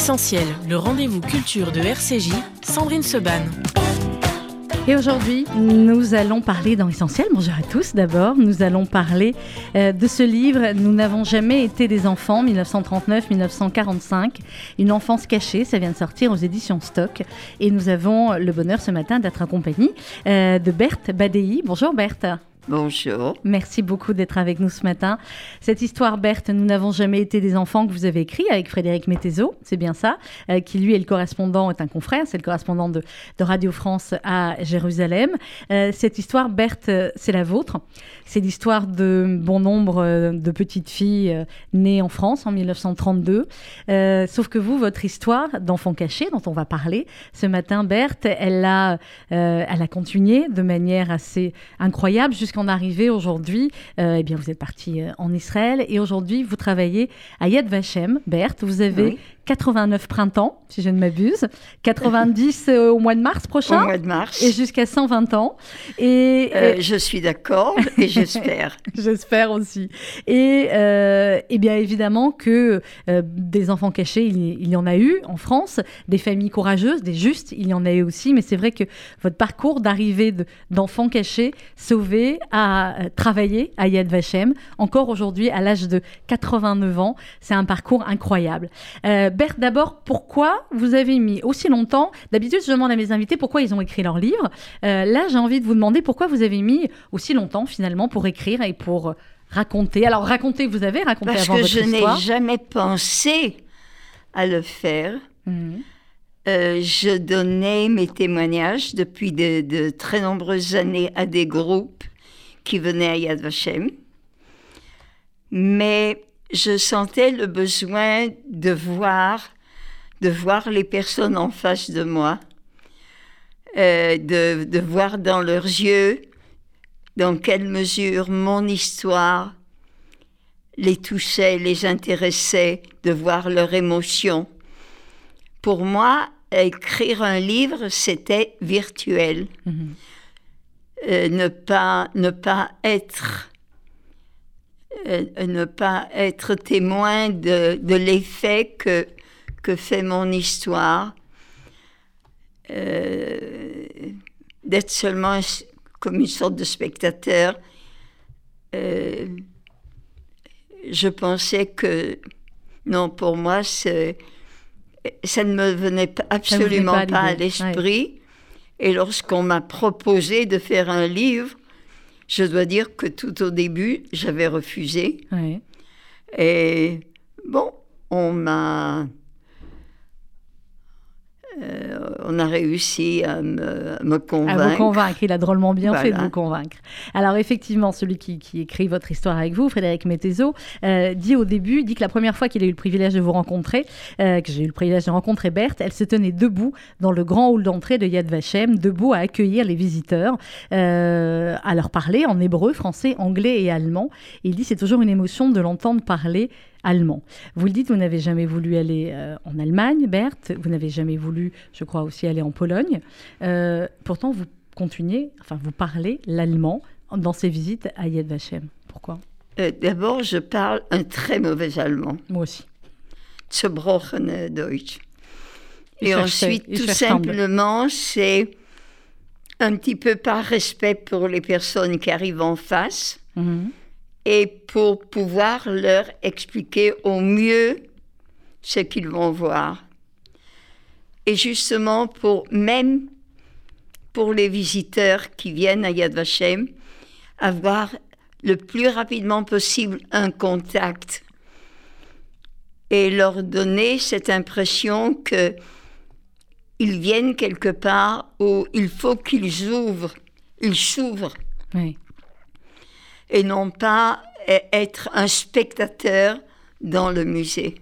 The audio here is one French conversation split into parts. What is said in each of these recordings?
Essentiel, le rendez-vous culture de RCJ, Sandrine Seban. Et aujourd'hui, nous allons parler dans Essentiel. Bonjour à tous d'abord. Nous allons parler euh, de ce livre Nous n'avons jamais été des enfants, 1939-1945. Une enfance cachée. Ça vient de sortir aux éditions Stock. Et nous avons le bonheur ce matin d'être en compagnie euh, de Berthe Badei. Bonjour Berthe. Bonjour. Merci beaucoup d'être avec nous ce matin. Cette histoire, Berthe, Nous n'avons jamais été des enfants que vous avez écrit avec Frédéric Mettezo, c'est bien ça, euh, qui lui est le correspondant, est un confrère, c'est le correspondant de, Radio France à Jérusalem. Euh, cette histoire, Berthe, c'est la vôtre. C'est l'histoire de bon nombre euh, de petites filles nées en France en 1932. sauf que vous, votre histoire d'enfant caché, dont on va parler ce matin, Berthe, elle a, elle a continué de manière assez incroyable jusqu'en en arriver aujourd'hui, euh, eh bien, vous êtes parti euh, en Israël et aujourd'hui, vous travaillez à Yad Vashem. Berthe, vous avez 89 printemps, si je ne m'abuse, 90 euh, au mois de mars prochain. Au mois de mars. Et jusqu'à 120 ans. Et, euh, je suis d'accord et j'espère. j'espère aussi. Et, euh, et, bien évidemment que des enfants cachés, il, y en a eu en France, des familles courageuses, des justes, il y en a eu aussi, mais c'est vrai que votre parcours d'arrivée d'enfants cachés, sauvés, à travailler à Yad Vashem, encore aujourd'hui à l'âge de 89 ans, c'est un parcours incroyable. Berthe, d'abord, pourquoi vous avez mis aussi longtemps D'habitude, je demande à mes invités pourquoi ils ont écrit leur livre. Euh, là, j'ai envie de vous demander pourquoi vous avez mis aussi longtemps finalement pour écrire et pour raconter. Alors, raconter, vous avez raconté Parce avant que votre je n'ai jamais pensé à le faire. Mhm. Euh, je donnais mes témoignages depuis de, très nombreuses années à des groupes qui venaient à Yad Vashem. Mais je sentais le besoin de voir, de voir les personnes en face de moi, euh, de, de voir dans leurs yeux dans quelle mesure mon histoire les touchait, les intéressait, de voir leurs émotions. Pour moi, écrire un livre, c'était virtuel. Mm-hmm. Euh, ne, pas, ne pas être euh, ne pas être témoin de, de l'effet que, que fait mon histoire, euh, d'être seulement comme une sorte de spectateur. Euh, je pensais que, non, pour moi, ça ne me venait absolument pas, à l'esprit. Et lorsqu'on m'a proposé de faire un livre, je dois dire que tout au début, j'avais refusé. Et bon, on m'a euh, on a réussi à me, convaincre. À vous convaincre, il a drôlement bien fait de vous convaincre. Alors effectivement, celui qui, écrit votre histoire avec vous, Frédéric Mettezo, euh, dit au début, dit que la première fois qu'il a eu le privilège de vous rencontrer, euh, que j'ai eu le privilège de rencontrer Berthe, elle se tenait debout dans le grand hall d'entrée de Yad Vashem, debout à accueillir les visiteurs, à leur parler en hébreu, français, anglais et allemand. il dit c'est toujours une émotion de l'entendre parler allemand. Vous le dites, vous n'avez jamais voulu aller euh, en Allemagne, Berthe, vous n'avez jamais voulu, je crois, aussi aller en Pologne. Euh, pourtant, vous continuez, enfin, vous parlez l'allemand dans ces visites à Yad Vashem. Pourquoi? Euh, D'abord, je parle un très mauvais allemand. Moi aussi. Zerbrochene Deutsch. Et ensuite, tout simplement, c'est un petit peu par respect pour les personnes qui arrivent en face. Mhm et pour pouvoir leur expliquer au mieux ce qu'ils vont voir. Et justement, pour même pour les visiteurs qui viennent à Yad Vashem, avoir le plus rapidement possible un contact et leur donner cette impression que ils viennent quelque part où il faut qu'ils ouvrent, ils s'ouvrent. Oui et non pas être un spectateur dans le musée.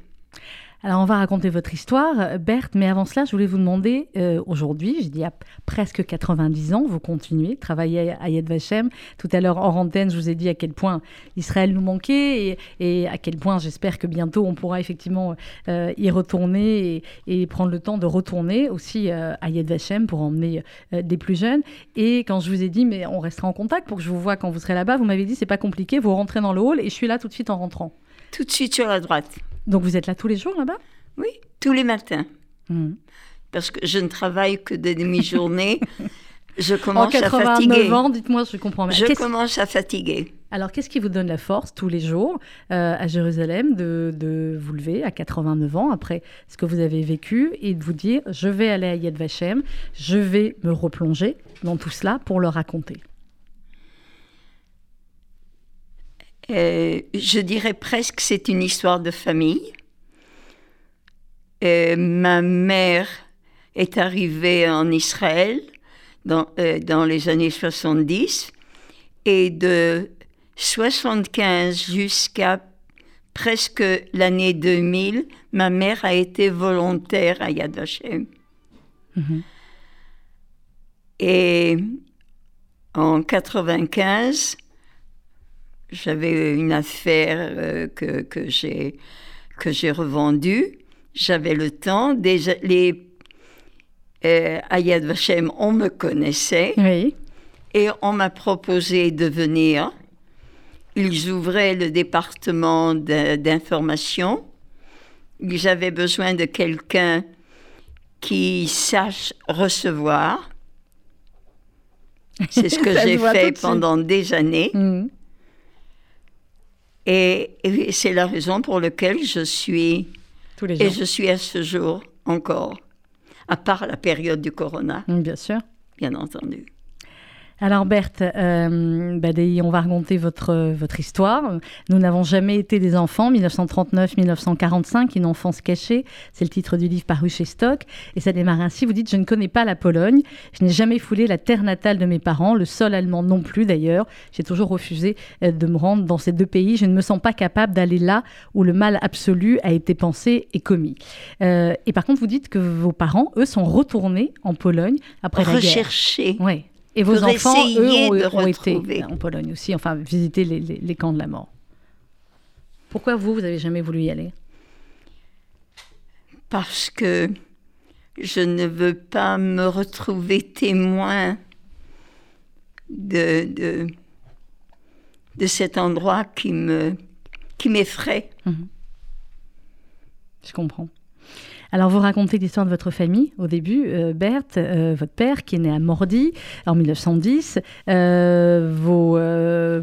Alors, on va raconter votre histoire, Berthe, mais avant cela, je voulais vous demander, euh, aujourd'hui, je dis à presque 90 ans, vous continuez, travailler à Yad Vashem. Tout à l'heure, en antenne, je vous ai dit à quel point Israël nous manquait et, à quel point j'espère que bientôt on pourra effectivement euh, y retourner et, prendre le temps de retourner aussi euh, à Yad Vashem pour emmener des plus jeunes. Et quand je vous ai dit, mais on restera en contact pour que je vous vois quand vous serez là-bas, vous m'avez dit, c'est pas compliqué, vous rentrez dans le hall et je suis là tout de suite en rentrant. Tout de suite sur la droite. Donc vous êtes là tous les jours là-bas? Oui, tous les matins. Mhm. Parce que je ne travaille que de demi-journée. je commence à fatiguer. ans, dites-moi, je comprends. Je commence à fatiguer. Alors, qu'est-ce qui vous donne la force tous les jours euh, à Jérusalem de, de, vous lever à 89 ans après ce que vous avez vécu et de vous dire je vais aller à Yad Vashem, je vais me replonger dans tout cela pour le raconter? Euh, Je dirais presque c'est une histoire de famille. Euh, ma mère est arrivée en Israël dans, dans les années 70 et de 75 jusqu'à presque l'année 2000, ma mère a été volontaire à Yad Vashem. Mhm. Et en 95, j'avais une affaire euh, que, que j'ai que j'ai revendue. J'avais le temps. Déjà, les, euh, à Yad Vashem, on me connaissait. Et on m'a proposé de venir ils ouvraient le département d'information. Ils avaient besoin de quelqu'un qui sache recevoir. C'est ce que j'ai fait pendant des années. Mm. Et, c'est la raison pour laquelle je suis. Tous les jours. Et je suis à ce jour encore. À part la période du corona. Bien sûr. Bien entendu. Alors Berthe, euh, bah, on va raconter votre, votre histoire. Nous n'avons jamais été des enfants, 1939-1945, une enfance cachée, c'est le titre du livre paru chez Stock, et ça démarre ainsi, vous dites, je ne connais pas la Pologne, je n'ai jamais foulé la terre natale de mes parents, le sol allemand non plus d'ailleurs, j'ai toujours refusé euh, de me rendre dans ces deux pays, je ne me sens pas capable d'aller là où le mal absolu a été pensé et commis. Euh, et par contre, vous dites que vos parents, eux, sont retournés en Pologne après la guerre. Recherchés. Oui. Et vos enfants, eux, ont, été en Pologne aussi, enfin, visiter les, camps de la mort. Pourquoi vous, vous n'avez jamais voulu y aller? Parce que je ne veux pas me retrouver témoin de, de, de cet endroit qui me qui m'effraie. Mhm. Je comprends. Alors, vous racontez l'histoire de votre famille au début, euh, Berthe, euh, votre père qui est né à Mordi en 1910, euh,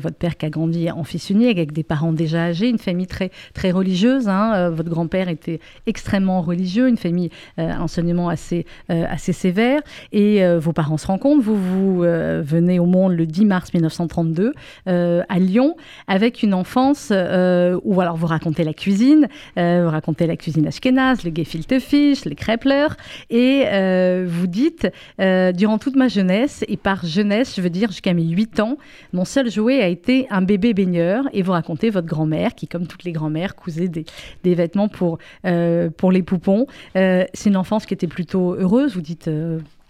votre père qui a grandi en fils unique avec des parents déjà âgés, une famille très, très religieuse. Hein. votre grand-père était extrêmement religieux, une famille enseignement assez, assez sévère. Et vos parents se rencontrent. Vous, vous venez au monde le 10 mars 1932 à Lyon avec une enfance où alors, vous racontez la cuisine, vous racontez la cuisine ashkénaze, le gefilte fiches, les Krepler, et euh, vous dites, euh, durant toute ma jeunesse, et par jeunesse, je veux dire jusqu'à mes 8 ans, mon seul jouet a été un bébé baigneur, et vous racontez votre grand-mère, qui, comme toutes les grand-mères, cousait des, des, vêtements pour, euh, pour les poupons. c'est une enfance qui était plutôt heureuse, vous dites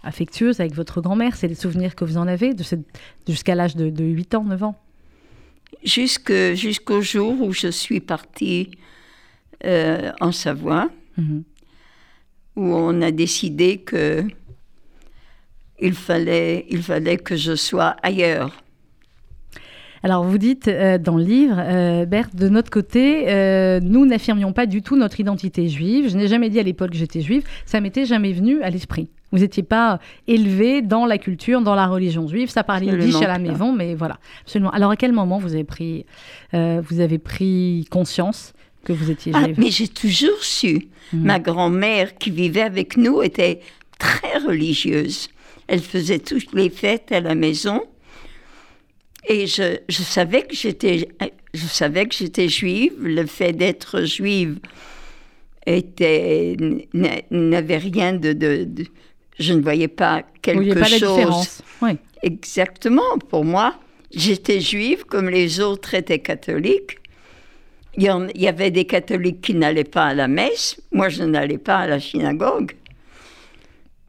affectueuse avec votre grand-mère, c'est les souvenirs que vous en avez de jusqu'à l'âge de, 8 ans, 9 ans? Jusqu'au jour où je suis partie en Savoie. Mhm où on a décidé que il fallait, il fallait que je sois ailleurs. Alors vous dites euh, dans le livre, euh, Berthe, de notre côté, euh, nous n'affirmions pas du tout notre identité juive. Je n'ai jamais dit à l'époque que j'étais juive. Ça m'était jamais venu à l'esprit. Vous n'étiez pas élevé dans la culture, dans la religion juive. Ça parlait yiddish à la maison, mais voilà, absolument. Alors à quel moment vous avez pris, vous avez pris conscience que vous étiez ah, mais j'ai toujours su. Mhm. Ma grand-mère qui vivait avec nous était très religieuse. Elle faisait toutes les fêtes à la maison. Et je, je savais que j'étais, je savais que j'étais juive. Le fait d'être juive était, n'avait rien de, de, je ne voyais pas quelque pas chose. La différence. Oui. Exactement. Pour moi, j'étais juive comme les autres étaient catholiques il y, avait des catholiques qui n'allaient pas à la messe. Moi, je n'allais pas à la synagogue.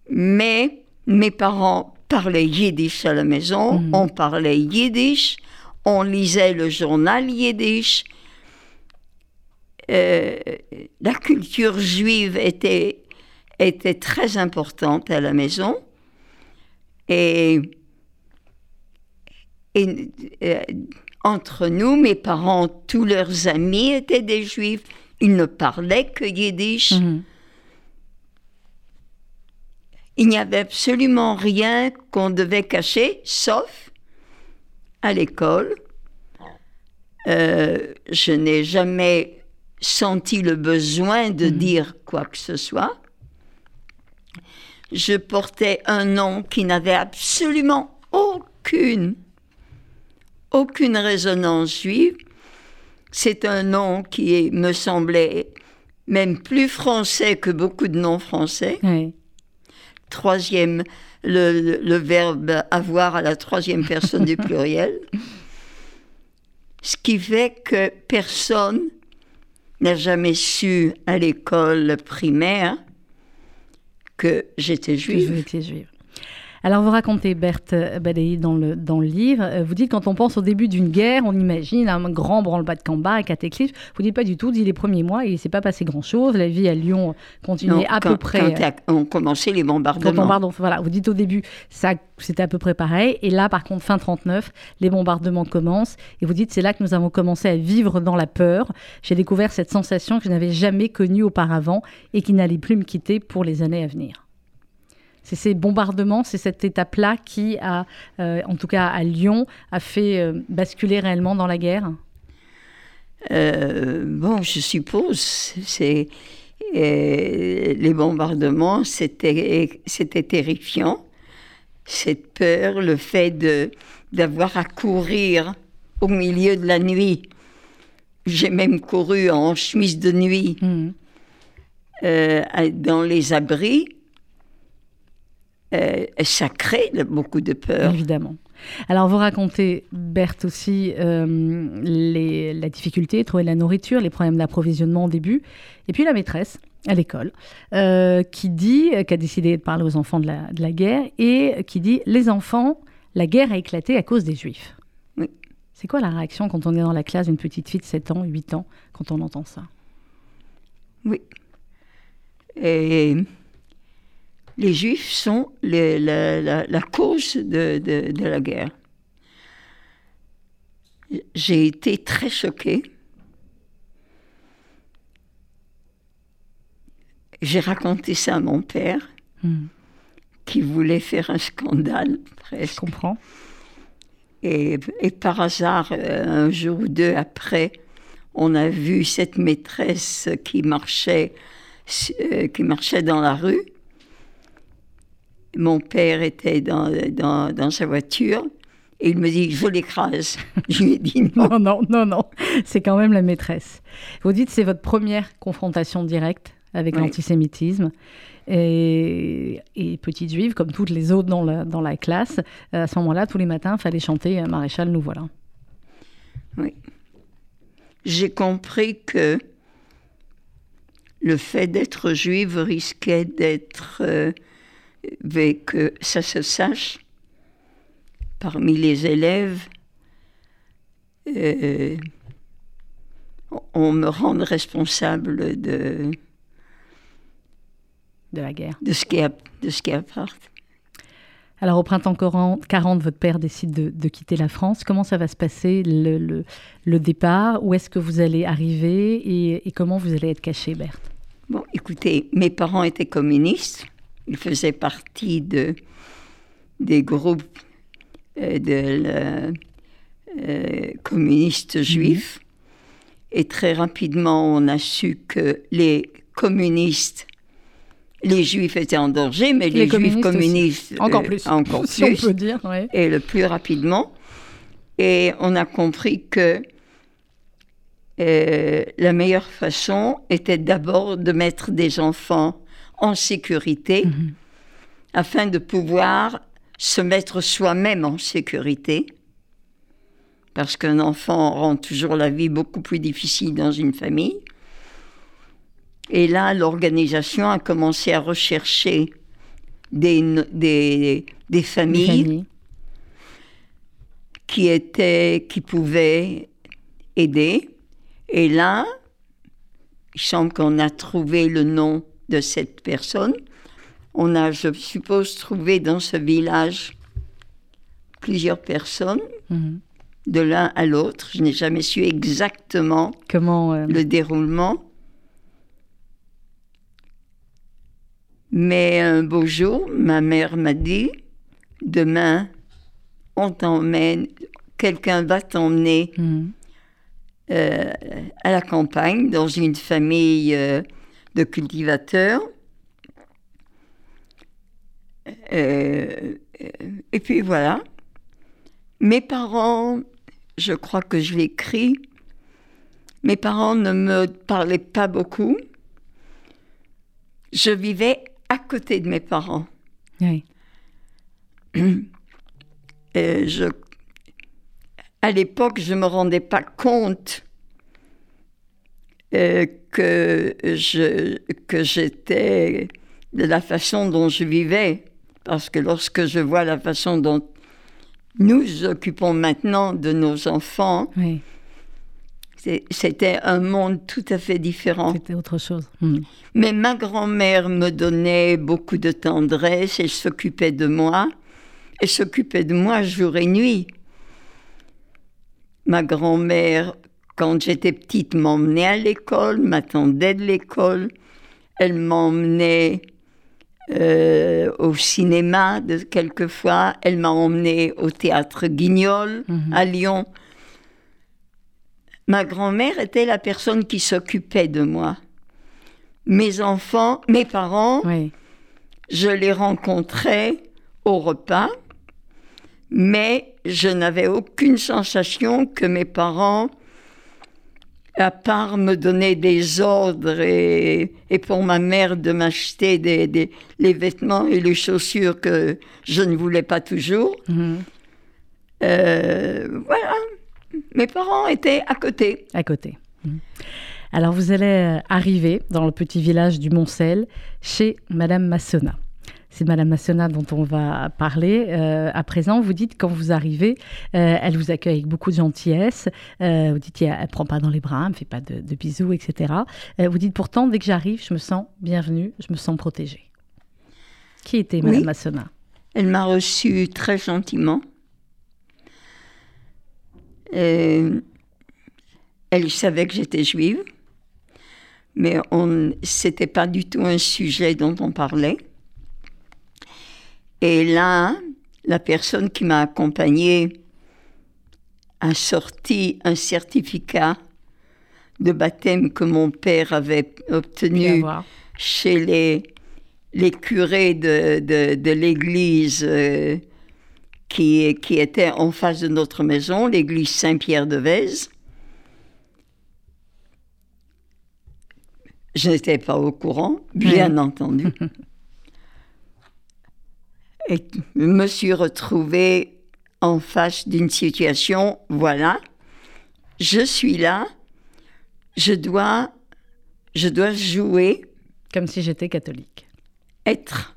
Mais mes parents parlaient yiddish à la maison. Mhm. On parlait yiddish. On lisait le journal yiddish. Euh, la culture juive était, était très importante à la maison. Et, et euh, entre nous, mes parents, tous leurs amis étaient des juifs. Ils ne parlaient que yiddish. Mhm. il n'y avait absolument rien qu'on devait cacher, sauf à l'école. Euh, je n'ai jamais senti le besoin de mhm. dire quoi que ce soit. Je portais un nom qui n'avait absolument aucune, aucune résonance juive. C'est un nom qui me semblait même plus français que beaucoup de noms français. Troisième, le, verbe avoir à la troisième personne du pluriel. Ce qui fait que personne n'a jamais su à l'école primaire que j'étais juive. juive. Alors, vous racontez, Berthe Badaï, dans le, dans le livre, euh, vous dites quand on pense au début d'une guerre, on imagine un grand branle-bas de combat, cataclysme. Vous dites pas du tout, dit les premiers mois, il ne s'est pas passé grand-chose. La vie à Lyon continuait à peu près. Quand on commençait les bombardements. voilà, vous dites au début, ça, c'était à peu près pareil. Et là, par contre, fin 39, les bombardements commencent. Et vous dites, c'est là que nous avons commencé à vivre dans la peur. J'ai découvert cette sensation que je n'avais jamais connue auparavant et qui n'allait plus me quitter pour les années à venir. C'est ces bombardements, c'est cette étape-là qui a, euh, en tout cas à Lyon, a fait euh, basculer réellement dans la guerre euh, Bon, je suppose. C'est les bombardements, c'était c'était terrifiant. Cette peur, le fait de d'avoir à courir au milieu de la nuit. J'ai même couru en chemise de nuit mmh. dans les abris euh, ça crée beaucoup de peur. Évidemment. Alors, vous racontez, Berthe, aussi euh, les, la difficulté de trouver la nourriture, les problèmes d'approvisionnement au début, et puis la maîtresse à l'école, euh, qui dit, qui a décidé de parler aux enfants de la, de la, guerre, et qui dit, les enfants, la guerre a éclaté à cause des Juifs. Oui. C'est quoi la réaction quand on est dans la classe d'une petite fille de 7 ans, 8 ans, quand on entend ça? Oui. Et les Juifs sont la, cause de, la guerre. J'ai été très choquée. J'ai raconté ça à mon père, hmm. qui voulait faire un scandale, presque. Je comprends. Et, par hasard, euh, un jour ou deux après, on a vu cette maîtresse qui marchait, euh, qui marchait dans la rue mon père était dans, dans, sa voiture et il me dit Je l'écrase. Je lui ai dit non. non, non, non, non. C'est quand même la maîtresse. Vous dites c'est votre première confrontation directe avec l'antisémitisme. Et, et, petite juive, comme toutes les autres dans la, dans la classe, à ce moment-là, tous les matins, il fallait chanter Maréchal, nous voilà. Oui. J'ai compris que le fait d'être juive risquait d'être euh, veut que ça se sache parmi les élèves. Euh, on me rende responsable de de la guerre, de ce qui a, de ce qui Alors au printemps 40, votre père décide de, quitter la France. Comment ça va se passer le, le, départ? Où est-ce que vous allez arriver? Et, et comment vous allez être caché, Berthe? Bon, écoutez, mes parents étaient communistes. Il faisait partie de, des groupes euh, de euh, communistes mhm. juifs. Et très rapidement, on a su que les communistes, les juifs étaient en danger, mais les, juifs communistes. Encore plus. encore si on peut dire. Et le plus rapidement. Et on a compris que euh, la meilleure façon était d'abord de mettre des enfants en sécurité mhm. afin de pouvoir se mettre soi-même en sécurité. Parce qu'un enfant rend toujours la vie beaucoup plus difficile dans une famille. Et là, l'organisation a commencé à rechercher des, des, des familles, qui étaient, qui pouvaient aider. Et là, il semble qu'on a trouvé le nom de cette personne. On a, je suppose, trouvé dans ce village plusieurs personnes, mhm. de l'un à l'autre. Je n'ai jamais su exactement Comment, euh, le déroulement. Mais un beau jour, ma mère m'a dit, demain, on t'emmène, quelqu'un va t'emmener hmm. euh, à la campagne, dans une famille euh, de cultivateurs. Euh, et puis voilà. Mes parents, je crois que je l'écris, mes parents ne me parlaient pas beaucoup. Je vivais à côté de mes parents. Oui. Et je, à l'époque, je ne me rendais pas compte euh, que, je, que j'étais de la façon dont je vivais. Parce que lorsque je vois la façon dont nous occupons maintenant de nos enfants, c'était un monde tout à fait différent. C'était autre chose. Hmm. Mais ma grand-mère me donnait beaucoup de tendresse et s'occupait de moi. Elle s'occupait de moi jour et nuit. Ma grand-mère, quand j'étais petite, m'emmenait à l'école, m'attendait de l'école. Elle m'emmenait euh, au cinéma de, quelquefois. Elle m'a emmenée au théâtre Guignol mhm. à Lyon. Ma grand-mère était la personne qui s'occupait de moi. Mes enfants, mes parents, je les rencontrais au repas mais je n'avais aucune sensation que mes parents, à part me donner des ordres et, pour ma mère de m'acheter des, les vêtements et les chaussures que je ne voulais pas toujours, mhm. euh, voilà, mes parents étaient à côté. À côté. Mhm. Alors vous allez arriver dans le petit village du Montcel chez Madame Massona c'est Madame Massona dont on va parler euh, à présent. Vous dites quand vous arrivez, euh, elle vous accueille avec beaucoup de gentillesse. Euh, vous dites elle, ne prend pas dans les bras, elle me fait pas de, bisous, etc. vous dites pourtant dès que j'arrive, je me sens bienvenue, je me sens protégée. Qui était Madame Massona Elle m'a reçue très gentiment. elle savait que j'étais juive, mais ce n'était pas du tout un sujet dont on parlait. Et là, la personne qui m'a accompagnée a sorti un certificat de baptême que mon père avait obtenu chez les, les curés de, de, l'église euh, qui, qui était en face de notre maison, l'église Saint-Pierre de Vèze. Je n'étais pas au courant, bien entendu. et me suis retrouvée en face d'une situation, voilà, je suis là, je dois, je dois jouer. Comme si j'étais catholique. Être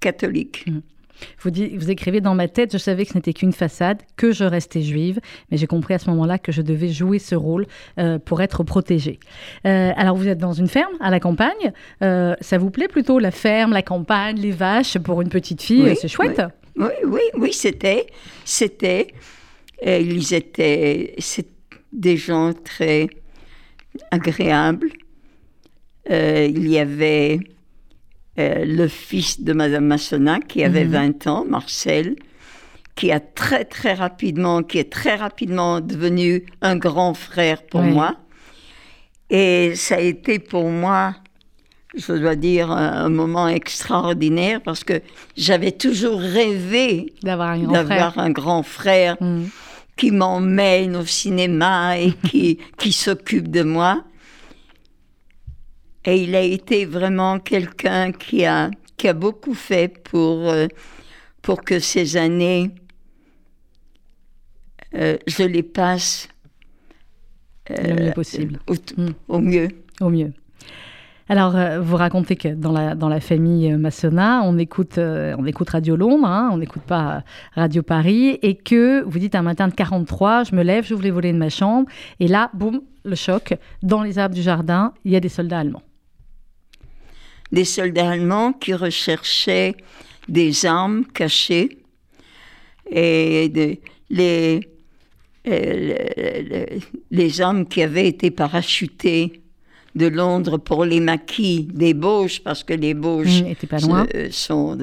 catholique. Mmh. Vous, vous écrivez dans ma tête, je savais que ce n'était qu'une façade, que je restais juive, mais j'ai compris à ce moment-là que je devais jouer ce rôle euh, pour être protégée. Euh, alors vous êtes dans une ferme à la campagne. Euh, ça vous plaît plutôt la ferme, la campagne, les vaches pour une petite fille C'est chouette. Oui, oui, oui, c'était, c'était. ils étaient des gens très agréables. il y avait euh, le fils de Madame Massona, qui avait 20 mhm. ans, Marcel, qui a très très rapidement, qui est très rapidement devenu un grand frère pour moi. Et ça a été pour moi, je dois dire, un, moment extraordinaire parce que j'avais toujours rêvé d'avoir un, grand frère mhm. qui m'emmène au cinéma et qui, qui s'occupe de moi. Et il a été vraiment quelqu'un qui a, qui a beaucoup fait pour, euh, pour que ces années, euh, je les passe le mieux possible. Hmm. Au, mieux. Au mieux. Alors, euh, vous racontez que dans la, dans la famille Massona, on écoute, on écoute Radio Londres, hein, on n'écoute pas Radio Paris, et que vous dites un matin de 43, je me lève, j'ouvre les volets de ma chambre, et là, boum, le choc, dans les arbres du jardin, il y a des soldats allemands des soldats allemands qui recherchaient des armes cachées et les, euh, les, les, hommes qui avaient été parachutées de Londres pour les maquis des Bauges, parce que les Bauges mmh, sont,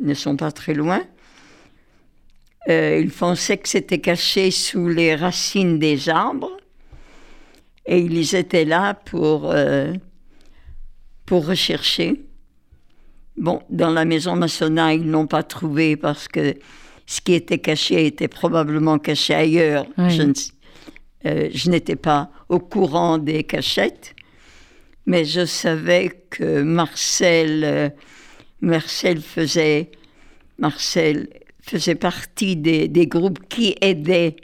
ne sont pas très loin. Euh, ils pensaient que c'était caché sous les racines des arbres. Et ils étaient là pour, euh, pour rechercher. Bon, dans la maison Massona, ils n'ont pas trouvé parce que ce qui était caché était probablement caché ailleurs. Je, euh, je n'étais pas au courant des cachettes, mais je savais que Marcel, Marcel faisait, Marcel faisait partie des, des, groupes qui aidaient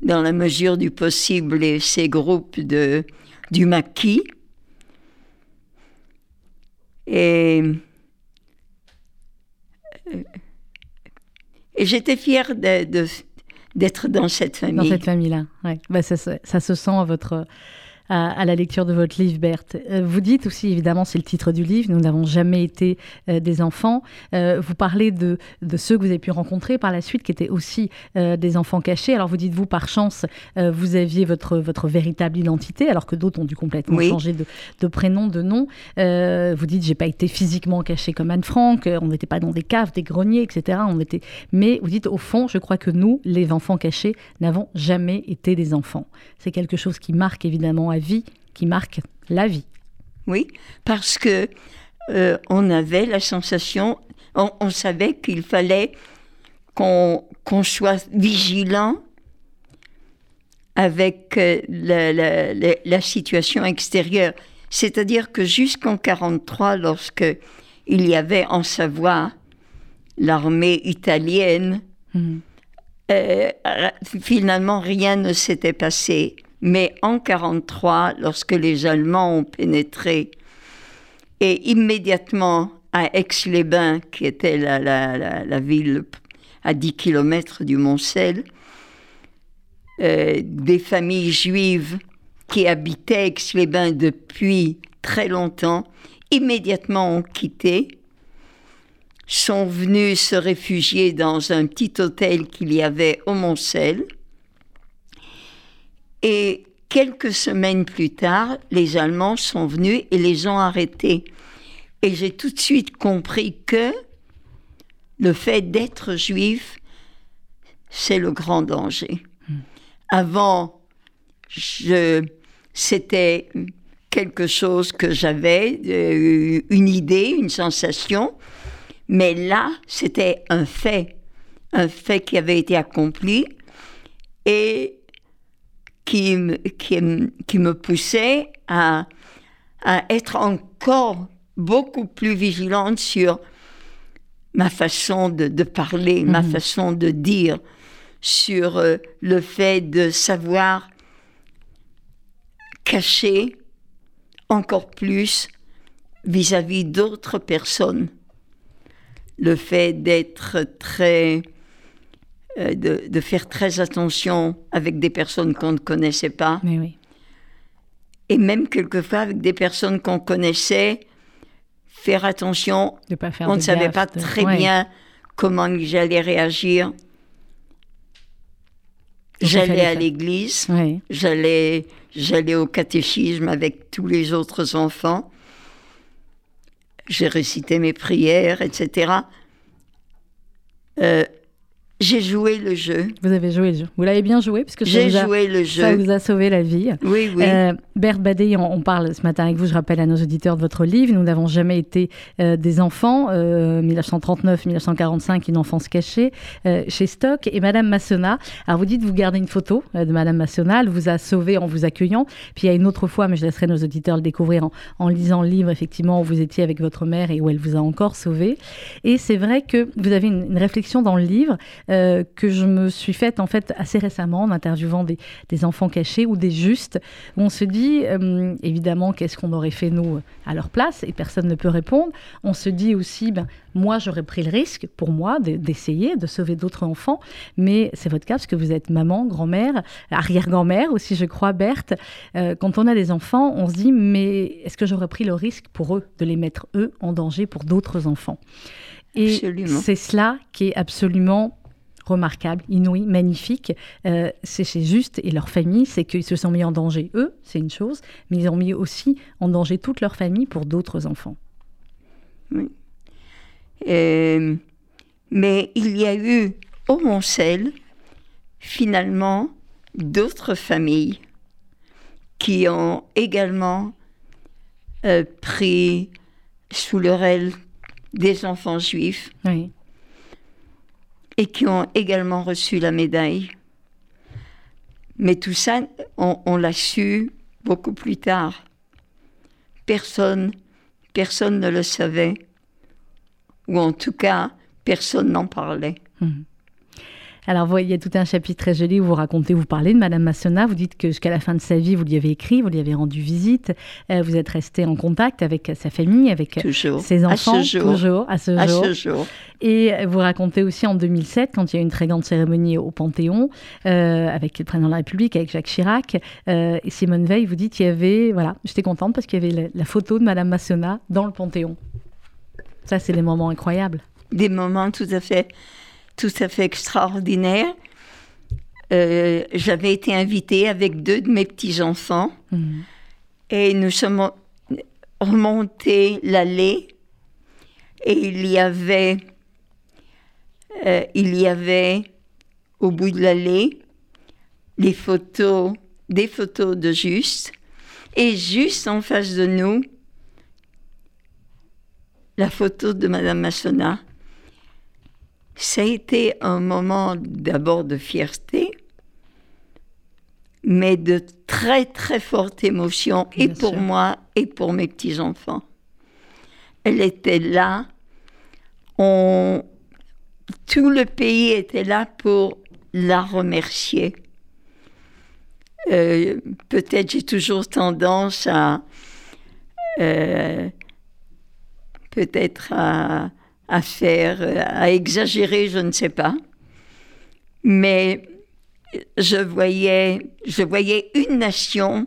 dans la mesure du possible ces groupes de, du maquis. Et, et j'étais fière d'être dans cette famille. Dans cette famille-là, ouais. Bah, ça, ça, se sent à votre à, la lecture de votre livre, Berthe. Euh, vous dites aussi, évidemment, c'est le titre du livre, nous n'avons jamais été euh, des enfants. Euh, vous parlez de, de, ceux que vous avez pu rencontrer par la suite, qui étaient aussi des enfants cachés. Alors vous dites, vous, par chance, vous aviez votre, votre véritable identité, alors que d'autres ont dû complètement changer de, de, prénom, de nom. vous dites, j'ai pas été physiquement caché comme Anne Frank, on n'était pas dans des caves, des greniers, etc. On était... Mais vous dites, au fond, je crois que nous, les enfants cachés, n'avons jamais été des enfants. C'est quelque chose qui marque évidemment vie, qui marque la vie. Oui, parce que euh, on avait la sensation, on, savait qu'il fallait qu'on soit vigilant avec euh, la, situation extérieure. C'est-à-dire que jusqu'en 1943, lorsque il y avait en Savoie l'armée italienne, mmh. euh, finalement rien ne s'était passé. Mais en 1943, lorsque les Allemands ont pénétré, et immédiatement à Aix-les-Bains, qui était la, ville à 10 km du Mont-Sel, euh, des familles juives qui habitaient Aix-les-Bains depuis très longtemps, immédiatement ont quitté, sont venus se réfugier dans un petit hôtel qu'il y avait au Mont-Sel, et quelques semaines plus tard, les Allemands sont venus et les ont arrêtés. Et j'ai tout de suite compris que le fait d'être juif, c'est le grand danger. Hmm. Avant, c'était quelque chose que j'avais, euh, une idée, une sensation, mais là, c'était un fait, un fait qui avait été accompli. Et qui, qui, qui me poussait à, à être encore beaucoup plus vigilante sur ma façon de, de parler, ma mhm. façon de dire, sur euh, le fait de savoir cacher encore plus vis-à-vis d'autres personnes. Le fait d'être très euh, de, faire très attention avec des personnes qu'on ne connaissait pas. Et même quelquefois avec des personnes qu'on connaissait, faire attention. On ne savait pas très bien comment j'allais réagir. J'allais à l'église, j'allais, j'allais au catéchisme avec tous les autres enfants. J'ai récité mes prières, etc. Euh, j'ai joué le jeu. Vous avez joué le jeu. Vous l'avez bien joué parce que j'ai joué le jeu. Ça vous a sauvé la vie. Oui, oui. Euh, Berthe Badé, on, parle ce matin avec vous. Je rappelle à nos auditeurs de votre livre. Nous n'avons jamais été euh, des enfants. 1939-1945, euh, une enfance cachée chez Stock. Et Madame Massona. Alors vous dites, vous gardez une photo de Madame Massona. Elle vous a sauvé en vous accueillant. Puis il y a une autre fois, mais je laisserai nos auditeurs le découvrir en, lisant le livre, effectivement, où vous étiez avec votre mère et où elle vous a encore sauvé. Et c'est vrai que vous avez une, réflexion dans le livre euh, que je me suis faite en fait assez récemment en interviewant des, des enfants cachés ou des justes, où on se dit euh, évidemment qu'est-ce qu'on aurait fait nous à leur place et personne ne peut répondre. On se dit aussi, ben, moi j'aurais pris le risque pour moi d'essayer de sauver d'autres enfants, mais c'est votre cas parce que vous êtes maman, grand-mère, arrière-grand-mère aussi je crois, Berthe. Euh, quand on a des enfants, on se dit mais est-ce que j'aurais pris le risque pour eux de les mettre eux en danger pour d'autres enfants? Et c'est cela qui est absolument remarquable, inouï, magnifique. c'est juste, et leur famille, c'est qu'ils se sont mis en danger, eux, c'est une chose, mais ils ont mis aussi en danger toute leur famille pour d'autres enfants. Oui. mais il y a eu au Montcel, finalement, d'autres familles qui ont également euh, pris sous leur aile des enfants juifs et qui ont également reçu la médaille. Mais tout ça, on, l'a su beaucoup plus tard. Personne, personne ne le savait, ou en tout cas, personne n'en parlait. Hum. Alors, il y a tout un chapitre très joli où vous racontez, vous parlez de Madame Massona. Vous dites que jusqu'à la fin de sa vie, vous lui avez écrit, vous lui avez rendu visite. Euh, vous êtes resté en contact avec sa famille, avec ses enfants. À ce jour. Toujours, à ce jour. Et vous racontez aussi en 2007, quand il y a eu une très grande cérémonie au Panthéon, euh, avec le président de la République, avec Jacques Chirac, euh, et Simone Veil, vous dites qu'il y avait, voilà, j'étais contente parce qu'il y avait la, la, photo de Madame Massona dans le Panthéon. Ça, c'est des moments incroyables. Des moments tout à fait tout à fait extraordinaire. Euh, j'avais été invitée avec deux de mes petits-enfants mhm. et nous sommes remontés l'allée et il y avait, euh, il y avait au bout de l'allée les photos, des photos de Juste et juste en face de nous, la photo de Madame Massona ça a été un moment d'abord de fierté, mais de très très forte émotion, et pour moi et pour mes petits-enfants. Elle était là, on... tout le pays était là pour la remercier. Euh, peut-être j'ai toujours tendance à... Euh, peut-être à à faire, à exagérer, je ne sais pas. Mais je voyais, je voyais une nation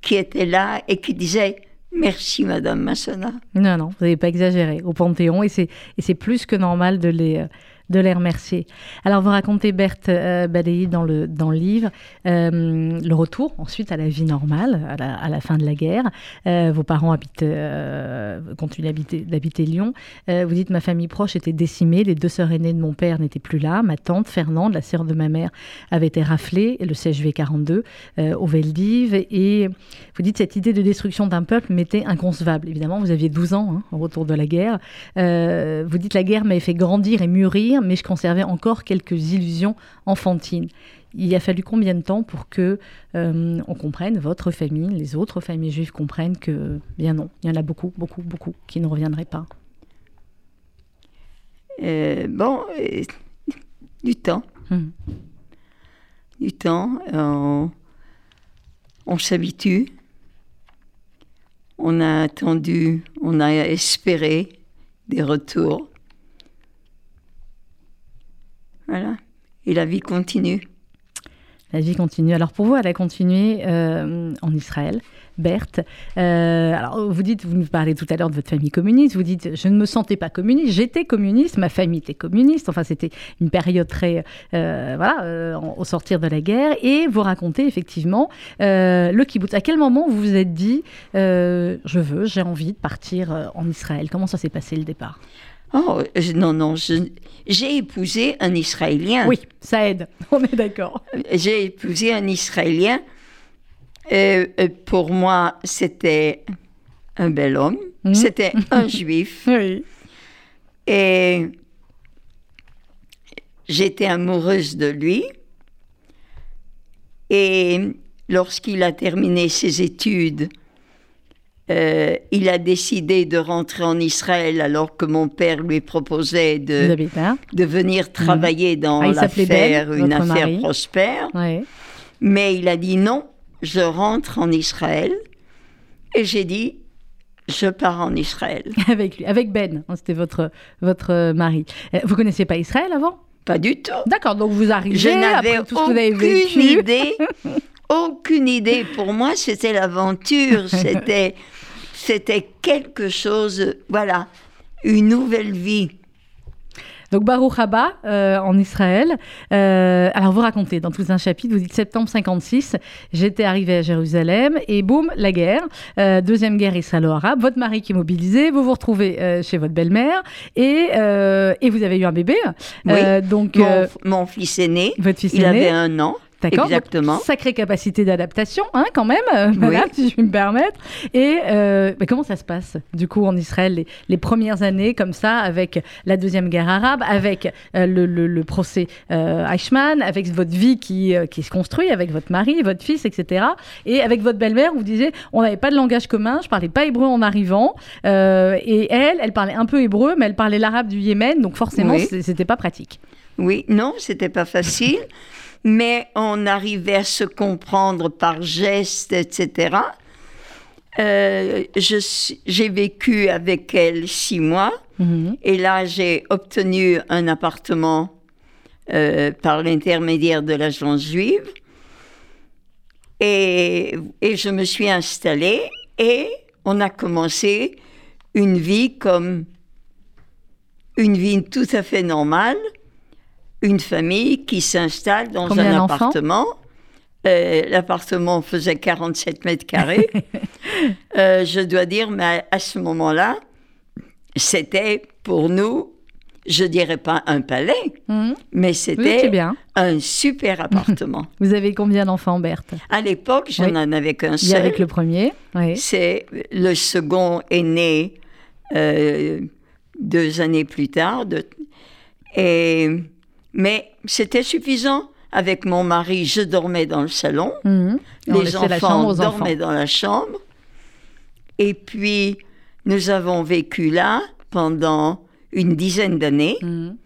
qui était là et qui disait Merci, Madame Massona. Non, non, vous n'avez pas exagéré au Panthéon et c'est plus que normal de les, de les remercier. Alors, vous racontez, Berthe euh, dans le, dans le livre, euh, le retour ensuite à la vie normale, à la, fin de la guerre. Euh, vos parents habitent, euh, continuent d'habiter Lyon. vous dites, ma famille proche était décimée, les deux sœurs aînées de mon père n'étaient plus là. Ma tante, Fernande, la sœur de ma mère, avait été raflée le 16 juillet 42 au Veldiv. Et vous dites, cette idée de destruction d'un peuple m'était inconcevable. Évidemment, vous aviez 12 ans hein, au retour de la guerre. vous dites, la guerre m'avait fait grandir et mûrir mais je conservais encore quelques illusions enfantines. Il a fallu combien de temps pour que euh, on comprenne, votre famille, les autres familles juives comprennent que, bien non, il y en a beaucoup, beaucoup, beaucoup qui ne reviendraient pas? Euh, Bon, euh, du temps. Hum. Du temps. on, on s'habitue. On a attendu, on a espéré des retours. Voilà. Et la vie continue. La vie continue. Alors pour vous, elle a continué euh, en Israël. Berthe, euh, alors vous dites, vous nous parlez tout à l'heure de votre famille communiste, vous dites, je ne me sentais pas communiste, j'étais communiste, ma famille était communiste, enfin c'était une période très, euh, voilà, au sortir de la guerre, et vous racontez effectivement le kibbutz. À quel moment vous vous êtes dit, je veux, j'ai envie de partir en Israël? Comment ça s'est passé le départ? Oh, non, non, j'ai épousé un Israélien. Oui, ça aide, on est d'accord. J'ai épousé un Israélien. Euh, euh, pour moi, c'était un bel homme. Hmm. C'était un juif. Oui. Et j'étais amoureuse de lui. Et lorsqu'il a terminé ses études, euh, il a décidé de rentrer en Israël alors que mon père lui proposait de, de venir mhm. travailler dans ah, l'affaire, une affaire prospère. Mais il a dit non, je rentre en Israël. Et j'ai dit, je pars en Israël. Avec lui, avec Ben, hein, c'était votre, votre mari. Euh, vous connaissiez pas Israël avant? Pas du tout. D'accord, donc vous arrivez. Je n'avais aucune idée. aucune idée. Pour moi, c'était l'aventure. C'était c'était quelque chose, voilà, une nouvelle vie. Donc Baruch Haba euh, en Israël. Euh, alors vous racontez dans tout un chapitre, vous dites septembre 56, j'étais arrivé à Jérusalem et boum, la guerre. Euh, deuxième guerre israélo-arabe. Votre mari qui est mobilisé, vous vous retrouvez chez votre belle-mère et, et vous avez eu un bébé. Oui. donc mon, mon, fils aîné, votre fils il avait un an. D'accord. Exactement. Sacrée capacité d'adaptation, hein, quand même, euh, si je puis me permettre. Et euh, comment ça se passe, du coup, en Israël, les, premières années comme ça, avec la deuxième guerre arabe, avec euh, le, procès Eichmann, avec votre vie qui, qui se construit, avec votre mari, votre fils, etc. Et avec votre belle-mère, vous disiez, on n'avait pas de langage commun, je parlais pas hébreu en arrivant. et elle, elle parlait un peu hébreu, mais elle parlait l'arabe du Yémen, donc forcément, ce c'était pas pratique. Oui, non, c'était pas facile mais on arrivait à se comprendre par gestes, etc. Euh, j'ai vécu avec elle six mois mhm. et là j'ai obtenu un appartement euh, par l'intermédiaire de l'agence juive et, et, je me suis installée et on a commencé une vie comme une vie tout à fait normale une famille qui s'installe dans un appartement. Euh, l'appartement faisait 47 mètres carrés. Euh, je dois dire, mais à ce moment-là, c'était pour nous, je dirais pas un palais, mmh. mais c'était un super appartement. Vous avez combien d'enfants, Berthe? À l'époque, je n'en avais qu'un seul. avec le premier. C'est le second est né euh, deux années plus tard. De, et mais c'était suffisant. Avec mon mari, je dormais dans le salon. Mhm. Les enfants dormaient dans la chambre. Et puis, nous avons vécu là pendant une dizaine d'années, mhm.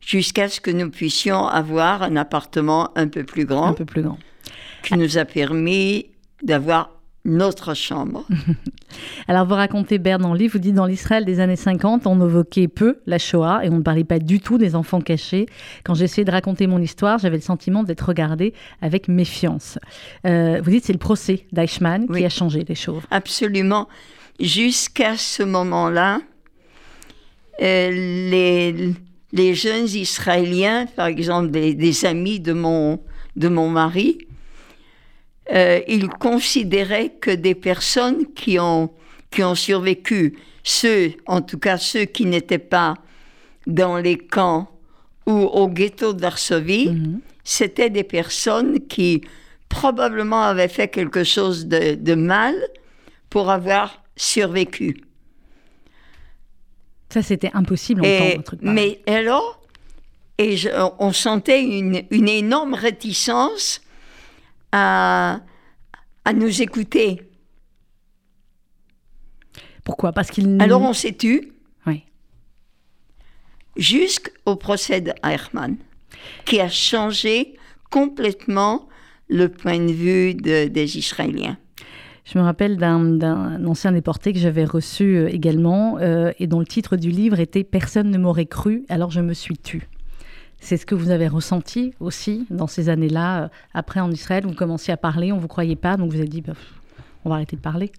jusqu'à ce que nous puissions avoir un appartement un peu plus grand. Un peu plus grand. Qui nous a permis d'avoir notre chambre. Alors, vous racontez, Bert, dans le livre, vous dites dans l'Israël des années 50, on évoquait peu la Shoah et on ne parlait pas du tout des enfants cachés. Quand j'essayais de raconter mon histoire, j'avais le sentiment d'être regardée avec méfiance. Euh, vous dites c'est le procès d'Eichmann qui a changé les choses. Absolument. Jusqu'à ce moment-là, euh, les, les, jeunes Israéliens, par exemple des, des amis de mon, de mon mari, euh, il considérait que des personnes qui ont, qui ont survécu, ceux, en tout cas ceux qui n'étaient pas dans les camps ou au ghetto de Varsovie, mhm. c'était des personnes qui probablement avaient fait quelque chose de, mal pour avoir survécu. Ça, c'était impossible en temps, Mais alors, et on sentait une, une énorme réticence à, nous écouter. Pourquoi? Parce qu'il. Alors on s'est tu. Oui. Jusqu'au procès d'Eichmann, qui a changé complètement le point de vue des Israéliens. Je me rappelle d'un ancien déporté que j'avais reçu euh, également euh, et dont le titre du livre était Personne ne m'aurait cru, alors je me suis tue. C'est ce que vous avez ressenti aussi dans ces années-là. Euh, après, en Israël, vous commenciez à parler, on ne vous croyait pas, donc vous avez dit, bah, on va arrêter de parler.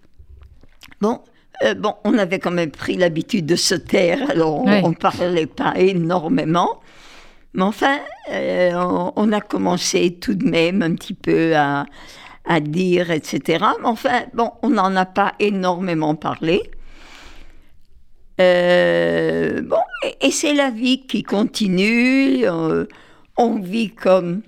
Bon, euh, bon, on avait quand même pris l'habitude de se taire, alors on ne parlait pas énormément. Mais enfin, euh, on, a commencé tout de même un petit peu à, à dire, etc. Mais enfin, bon, on n'en a pas énormément parlé. Euh, bon, et, c'est la vie qui continue. Euh, on vit comme.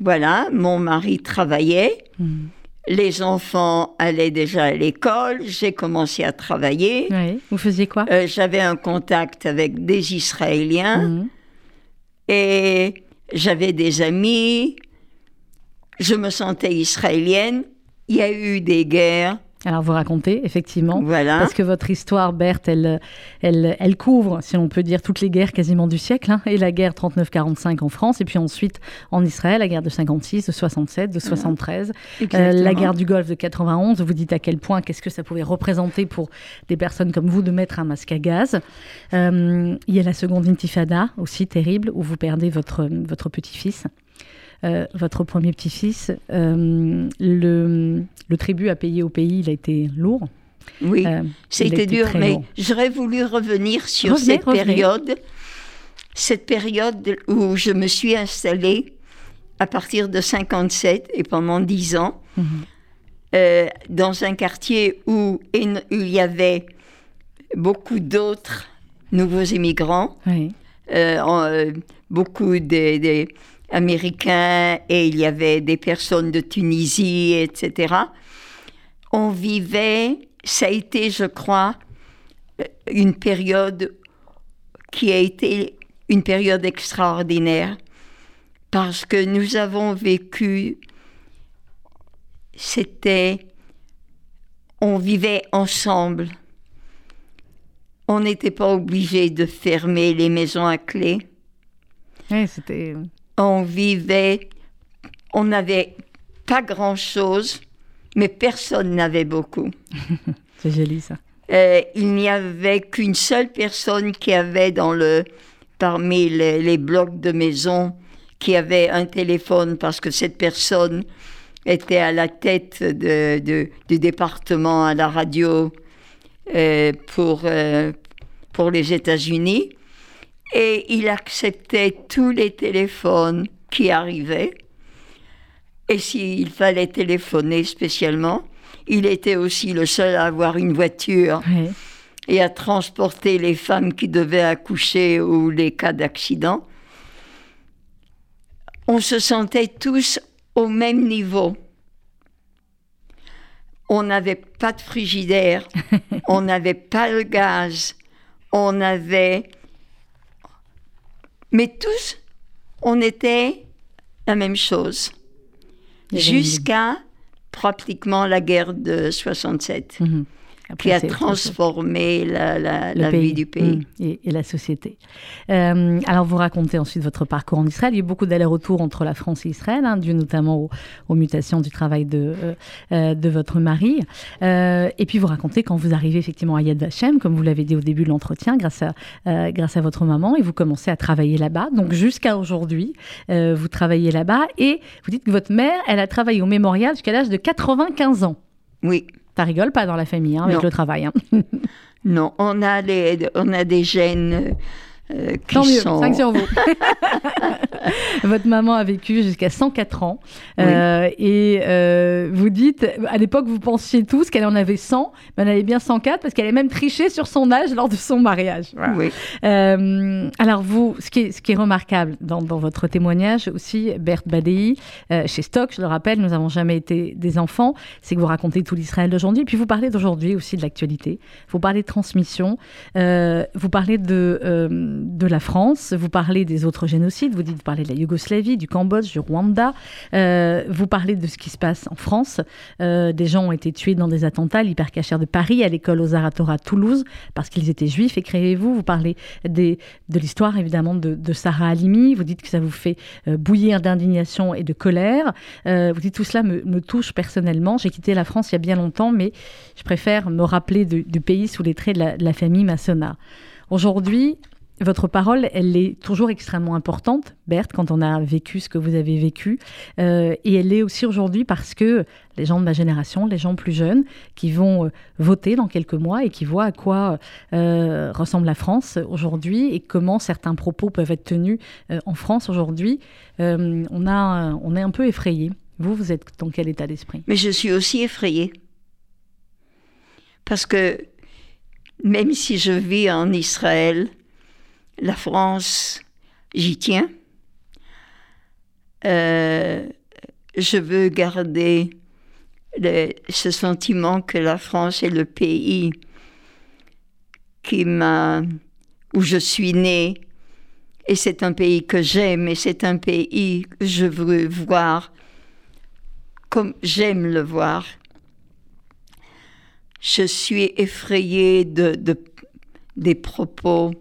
Voilà, mon mari travaillait. Hmm. Les enfants allaient déjà à l'école. J'ai commencé à travailler. Vous faisiez quoi? Euh, J'avais un contact avec des Israéliens. Hmm. Et j'avais des amis. Je me sentais israélienne. Il y a eu des guerres. Alors vous racontez, effectivement, voilà. parce que votre histoire, Berthe, elle, elle, elle couvre, si on peut dire, toutes les guerres quasiment du siècle, hein, et la guerre 39-45 en France, et puis ensuite en Israël, la guerre de 56, de 67, de 73, euh, la guerre du Golfe de 91. Vous dites à quel point, qu'est-ce que ça pouvait représenter pour des personnes comme vous de mettre un masque à gaz. Euh, il y a la seconde intifada aussi terrible, où vous perdez votre, votre petit-fils. Euh, votre premier petit-fils, euh, le, le, tribut à payer au pays, il a été lourd. Oui, euh, c'était dur, mais j'aurais voulu revenir sur cette période cette période où je me suis installée à partir de 57 et pendant 10 ans, mhm. euh, dans un quartier où il y avait beaucoup d'autres nouveaux immigrants, euh, euh, beaucoup d'Américains et il y avait des personnes de Tunisie, etc. On vivait, ça a été, je crois, une période qui a été une période extraordinaire parce que nous avons vécu, c'était, on vivait ensemble. On n'était pas obligé de fermer les maisons à clé. c'était. On vivait, on n'avait pas grand-chose, mais personne n'avait beaucoup. C'est joli ça. Euh, il n'y avait qu'une seule personne qui avait dans le, parmi les, blocs de maison qui avait un téléphone parce que cette personne était à la tête de, du département à la radio euh, pour, euh, pour les États-Unis. Et il acceptait tous les téléphones qui arrivaient. Et s'il fallait téléphoner spécialement, il était aussi le seul à avoir une voiture et à transporter les femmes qui devaient accoucher ou les cas d'accident. On se sentait tous au même niveau. On n'avait pas de frigidaire, on n'avait pas de gaz, on avait... Mais tous, on était la même chose. Jusqu'à pratiquement la guerre de 67 qui a transformé la, la, vie du pays. Mmh, et, la société. Euh, alors, vous racontez ensuite votre parcours en Israël. Il y a eu beaucoup d'allers-retours entre la France et Israël, hein, dû notamment aux, mutations du travail de, euh, euh, de votre mari. et puis, vous racontez quand vous arrivez effectivement à Yad Vashem, comme vous l'avez dit au début de l'entretien, grâce, à grâce à votre maman, et vous commencez à travailler là-bas. Donc, jusqu'à aujourd'hui, vous travaillez là-bas. Et vous dites que votre mère, elle a travaillé au mémorial jusqu'à l'âge de 95 ans. Oui. Ça rigole pas dans la famille, hein, avec le travail. Hein. non, on a, les, on a des gènes euh, Tant mieux, 5 sur vous. Votre maman a vécu jusqu'à 104 ans. Euh, et euh, vous dites, à l'époque, vous pensiez tous qu'elle en avait 100, mais elle avait bien 104 parce qu'elle est même triché sur son âge lors de son mariage. Oui. alors, vous, ce qui est, ce qui est remarquable dans, dans votre témoignage aussi, Berthe Badei, chez Stock, je le rappelle, nous n'avons jamais été des enfants, c'est que vous racontez tout l'Israël d'aujourd'hui. Puis vous parlez d'aujourd'hui aussi de l'actualité. Vous parlez de transmission. vous parlez de de la France, vous parlez des autres génocides, vous dites, vous parlez de la Yougoslavie, du Cambodge, du Rwanda, euh, vous parlez de ce qui se passe en France. Euh, des gens ont été tués dans des attentats, l'hypercachère de Paris, à l'école aux Aratora Toulouse, parce qu'ils étaient juifs, écrivez-vous. Vous parlez de l'histoire, évidemment, de, Sarah Halimi. Vous dites que ça vous fait euh, bouillir d'indignation et de colère. vous dites tout cela me, touche personnellement. J'ai quitté la France il y a bien longtemps, mais je préfère me rappeler du pays sous les traits de la, de la famille Massona. Aujourd'hui, votre parole, elle est toujours extrêmement importante, Berthe, quand on a vécu ce que vous avez vécu. Euh, et elle est aussi aujourd'hui parce que les gens de ma génération, les gens plus jeunes, qui vont euh, voter dans quelques mois et qui voient à quoi euh, ressemble la France aujourd'hui et comment certains propos peuvent être tenus en France aujourd'hui, on, a, on est un peu effrayé. Vous, vous êtes dans quel état d'esprit? Mais je suis aussi effrayée. Parce que même si je vis en Israël, la France, j'y tiens. Euh, je veux garder ce sentiment que la France est le pays qui m'a, où je suis née, et c'est un pays que j'aime, et c'est un pays que je veux voir comme j'aime le voir. Je suis effrayée de des propos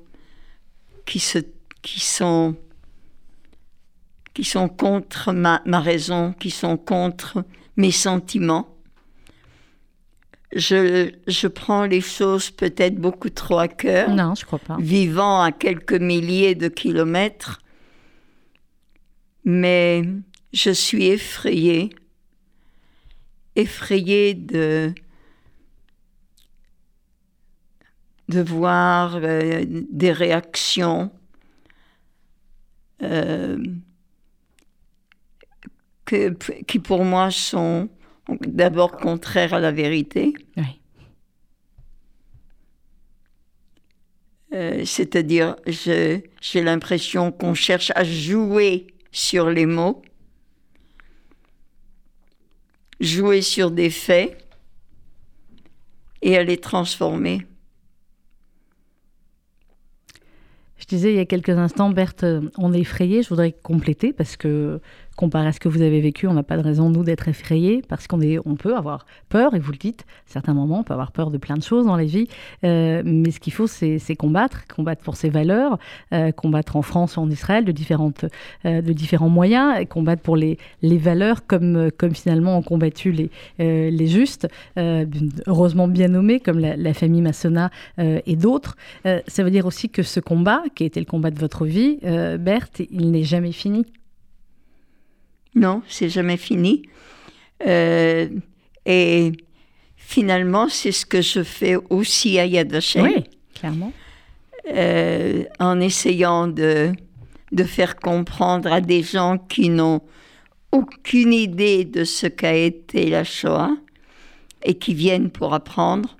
qui, se, qui, sont, qui sont contre ma, ma raison, qui sont contre mes sentiments. Je, je, prends les choses peut-être beaucoup trop à cœur. Non, je crois pas. Vivant à quelques milliers de kilomètres. Mais je suis effrayée, effrayée de, de voir euh, des réactions euh, que, qui pour moi sont d'abord contraires à la vérité. Euh, c'est-à-dire, j'ai l'impression qu'on cherche à jouer sur les mots, jouer sur des faits et à les transformer. Je disais il y a quelques instants, Berthe, on est effrayé. Je voudrais compléter parce que comparé à ce que vous avez vécu, on n'a pas de raison, nous, d'être effrayés, parce qu'on on peut avoir peur, et vous le dites, certains moments, on peut avoir peur de plein de choses dans la vie, euh, mais ce qu'il faut, c'est combattre, combattre pour ses valeurs, euh, combattre en France ou en Israël de, différentes, euh, de différents moyens, et combattre pour les, les valeurs comme, comme finalement ont combattu les, les justes, heureusement bien nommés, comme la, la famille Massona et d'autres. ça veut dire aussi que ce combat, qui a été le combat de votre vie, Berthe, il n'est jamais fini. Non, c'est jamais fini. Euh, et finalement, c'est ce que je fais aussi à Yad Vashem. Oui, clairement. Euh, en essayant de, de faire comprendre à des gens qui n'ont aucune idée de ce qu'a été la Shoah et qui viennent pour apprendre,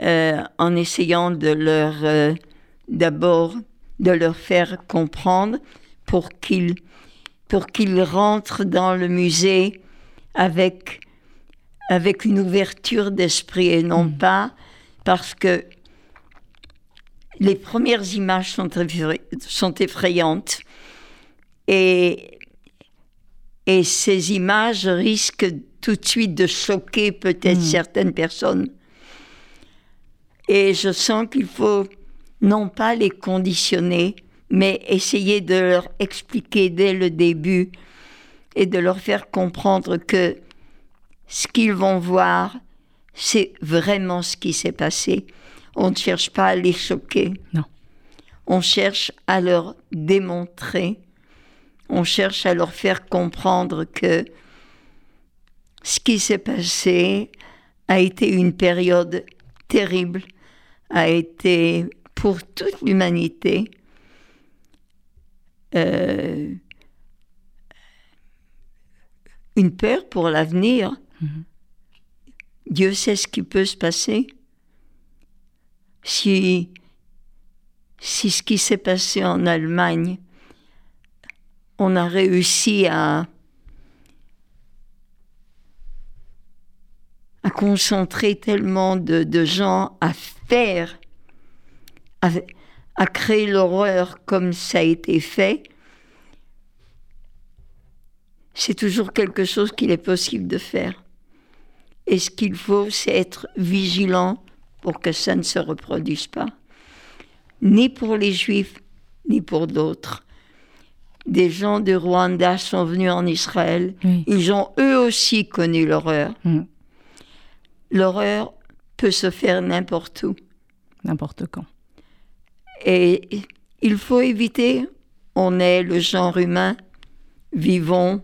euh, en essayant de leur d'abord de leur faire comprendre pour qu'ils pour qu'ils rentrent dans le musée avec, avec une ouverture d'esprit et non mm. pas parce que les premières images sont, sont effrayantes et, et ces images risquent tout de suite de choquer peut-être mm. certaines personnes. Et je sens qu'il faut non pas les conditionner, mais essayer de leur expliquer dès le début et de leur faire comprendre que ce qu'ils vont voir, c'est vraiment ce qui s'est passé. On ne cherche pas à les choquer. Non. On cherche à leur démontrer, on cherche à leur faire comprendre que ce qui s'est passé a été une période terrible, a été pour toute l'humanité euh, une peur pour l'avenir. Mhm. Dieu sait ce qui peut se passer. Si, si ce qui s'est passé en Allemagne, on a réussi à, à concentrer tellement de, de gens à faire, à, à créer l'horreur comme ça a été fait, c'est toujours quelque chose qu'il est possible de faire. Et ce qu'il faut, c'est être vigilant pour que ça ne se reproduise pas. Ni pour les Juifs, ni pour d'autres. Des gens de Rwanda sont venus en Israël. Ils ont eux aussi connu l'horreur. Mm. L'horreur peut se faire n'importe où. N'importe quand. Et il faut éviter, on est le genre humain, vivons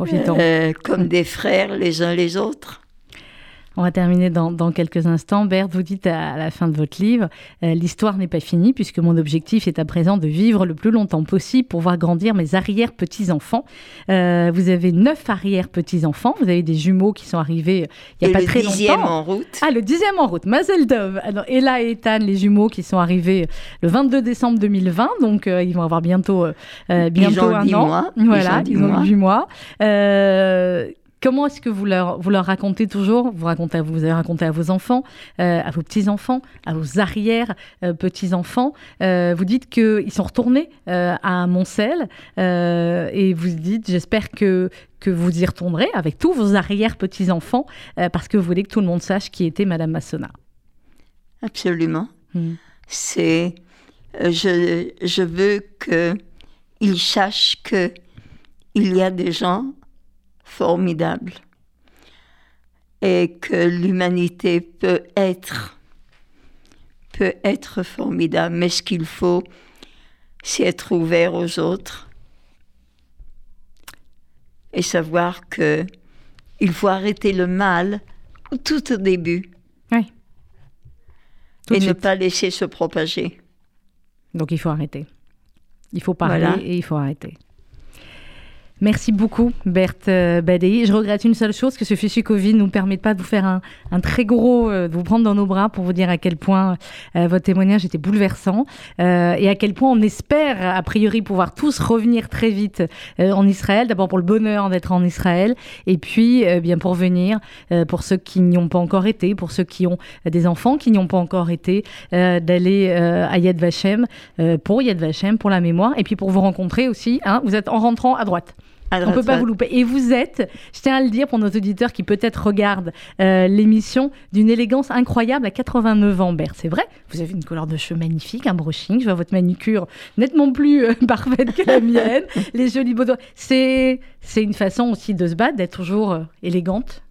euh, comme des frères les uns les autres. On va terminer dans, quelques instants. Berthe, vous dites à, la fin de votre livre, euh, l'histoire n'est pas finie puisque mon objectif est à présent de vivre le plus longtemps possible pour voir grandir mes arrière-petits-enfants. Euh, vous avez neuf arrière-petits-enfants. Vous avez des jumeaux qui sont arrivés il n'y a pas très longtemps. Le dixième en route. Ah, le dixième en route. Mazel Dov. Ella et Ethan, les jumeaux qui sont arrivés le 22 décembre 2020. Donc, euh, ils vont avoir bientôt, bientôt un an. Mois. Voilà, ils ont, ils mois. Comment est-ce que vous leur, vous leur racontez toujours? Vous, racontez, vous avez raconté à vos enfants, euh, à vos petits-enfants, à vos arrière-petits-enfants. Euh, vous dites qu'ils sont retournés euh, à Montcel et vous dites, j'espère que, que vous y retournerez avec tous vos arrière-petits-enfants parce que vous voulez que tout le monde sache qui était Madame Massona. Absolument. Hmm. C'est, je, je veux qu'ils sachent que il y a des gens formidable et que l'humanité peut être peut être formidable, mais ce qu'il faut, c'est être ouvert aux autres et savoir que il faut arrêter le mal tout au début oui. et ne pas laisser se propager. Donc il faut arrêter. Il faut parler et il faut arrêter. Merci beaucoup, Berthe euh, Badei. Je regrette une seule chose, que ce fichier Covid ne nous permette pas de vous faire un, très gros, euh, de vous prendre dans nos bras pour vous dire à quel point euh, votre témoignage était bouleversant et à quel point on espère, a priori, pouvoir tous revenir très vite en Israël. D'abord pour le bonheur d'être en Israël et puis bien pour venir, pour ceux qui n'y ont pas encore été, pour ceux qui ont des enfants qui n'y ont pas encore été, d'aller à Yad Vashem pour Yad Vashem, pour la mémoire et puis pour vous rencontrer aussi. Hein, vous êtes en rentrant à droite. On ne peut pas vous louper. Et vous êtes, je tiens à le dire pour nos auditeurs qui peut-être regardent euh, l'émission, d'une élégance incroyable à 89 ans, Bert. C'est vrai, vous avez une couleur de cheveux magnifique, un brushing, je vois votre manicure nettement plus euh, parfaite que la mienne, les jolis beaux doigts. C'est, c'est une façon aussi de se battre, d'être toujours euh, élégante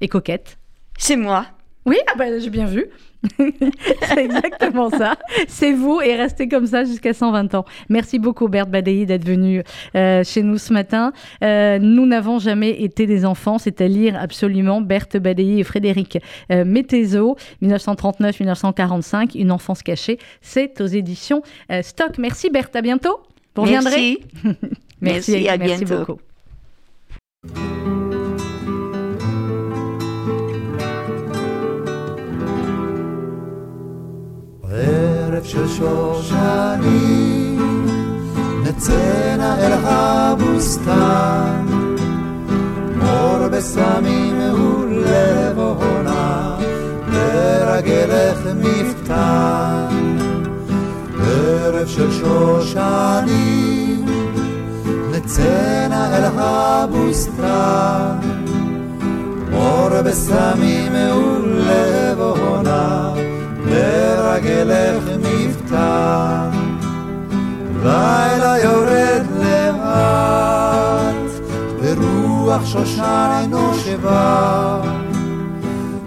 et coquette. C'est moi. Oui, ah bah, j'ai bien vu. c'est exactement ça. C'est vous et restez comme ça jusqu'à 120 ans. Merci beaucoup Berthe Badei d'être venu euh, chez nous ce matin. Euh, nous n'avons jamais été des enfants, c'est à lire absolument Berthe Badei et Frédéric euh, 1939-1945, Une enfance cachée. C'est aux éditions euh, Stock. Merci Berthe, à bientôt. Vous reviendrez Merci. merci, à merci bientôt. beaucoup. ערב של שושנים, נצאנה אל הבוסתן, מור בסמים ולבונה, לרגלך מפתן. ערב של שושנים, נצאנה אל הבוסתן, מור בסמים ולבונה, לרגלך מבטא. לילה יורד לאט, ברוח שושן אינו שבא.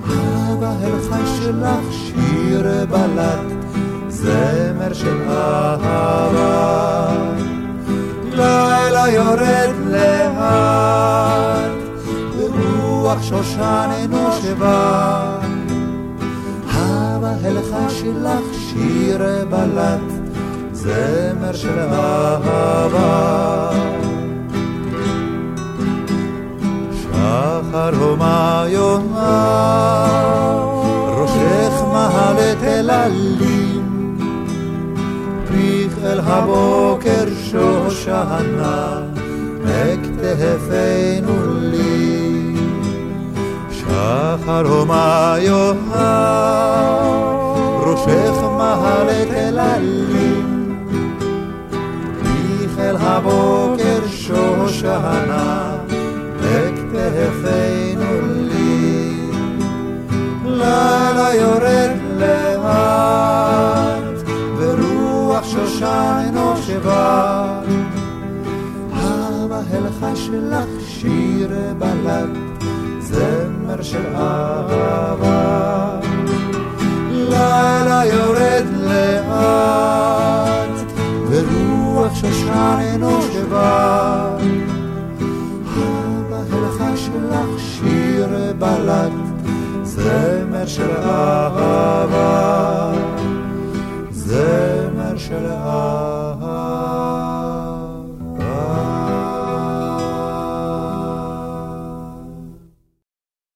אבא חי שלך שיר בלט, זמר של אהבה. לילה יורד לאט, ברוח שושן אינו שבא. הלכה שלך שיר בלט, זמר של אהבה. שחר הומה יומה, ראשך מהלת אל עלים, פיך אל הבוקר שושנה, אכתפנו לי. שחר הומה יומה, ראשך מהלך אל עלים, מיכל הבוקר שושנה, לכתפינו לי. לילה יורד לאט, ורוח שושן נושבה. המהלכה שלך שיר בלט, זמר של אהבה. הלילה יורד לאט, ורוח שושן אינו שבת. הבהלכה שלך שיר בלט, זמר של אהבה, זמר של אהבה.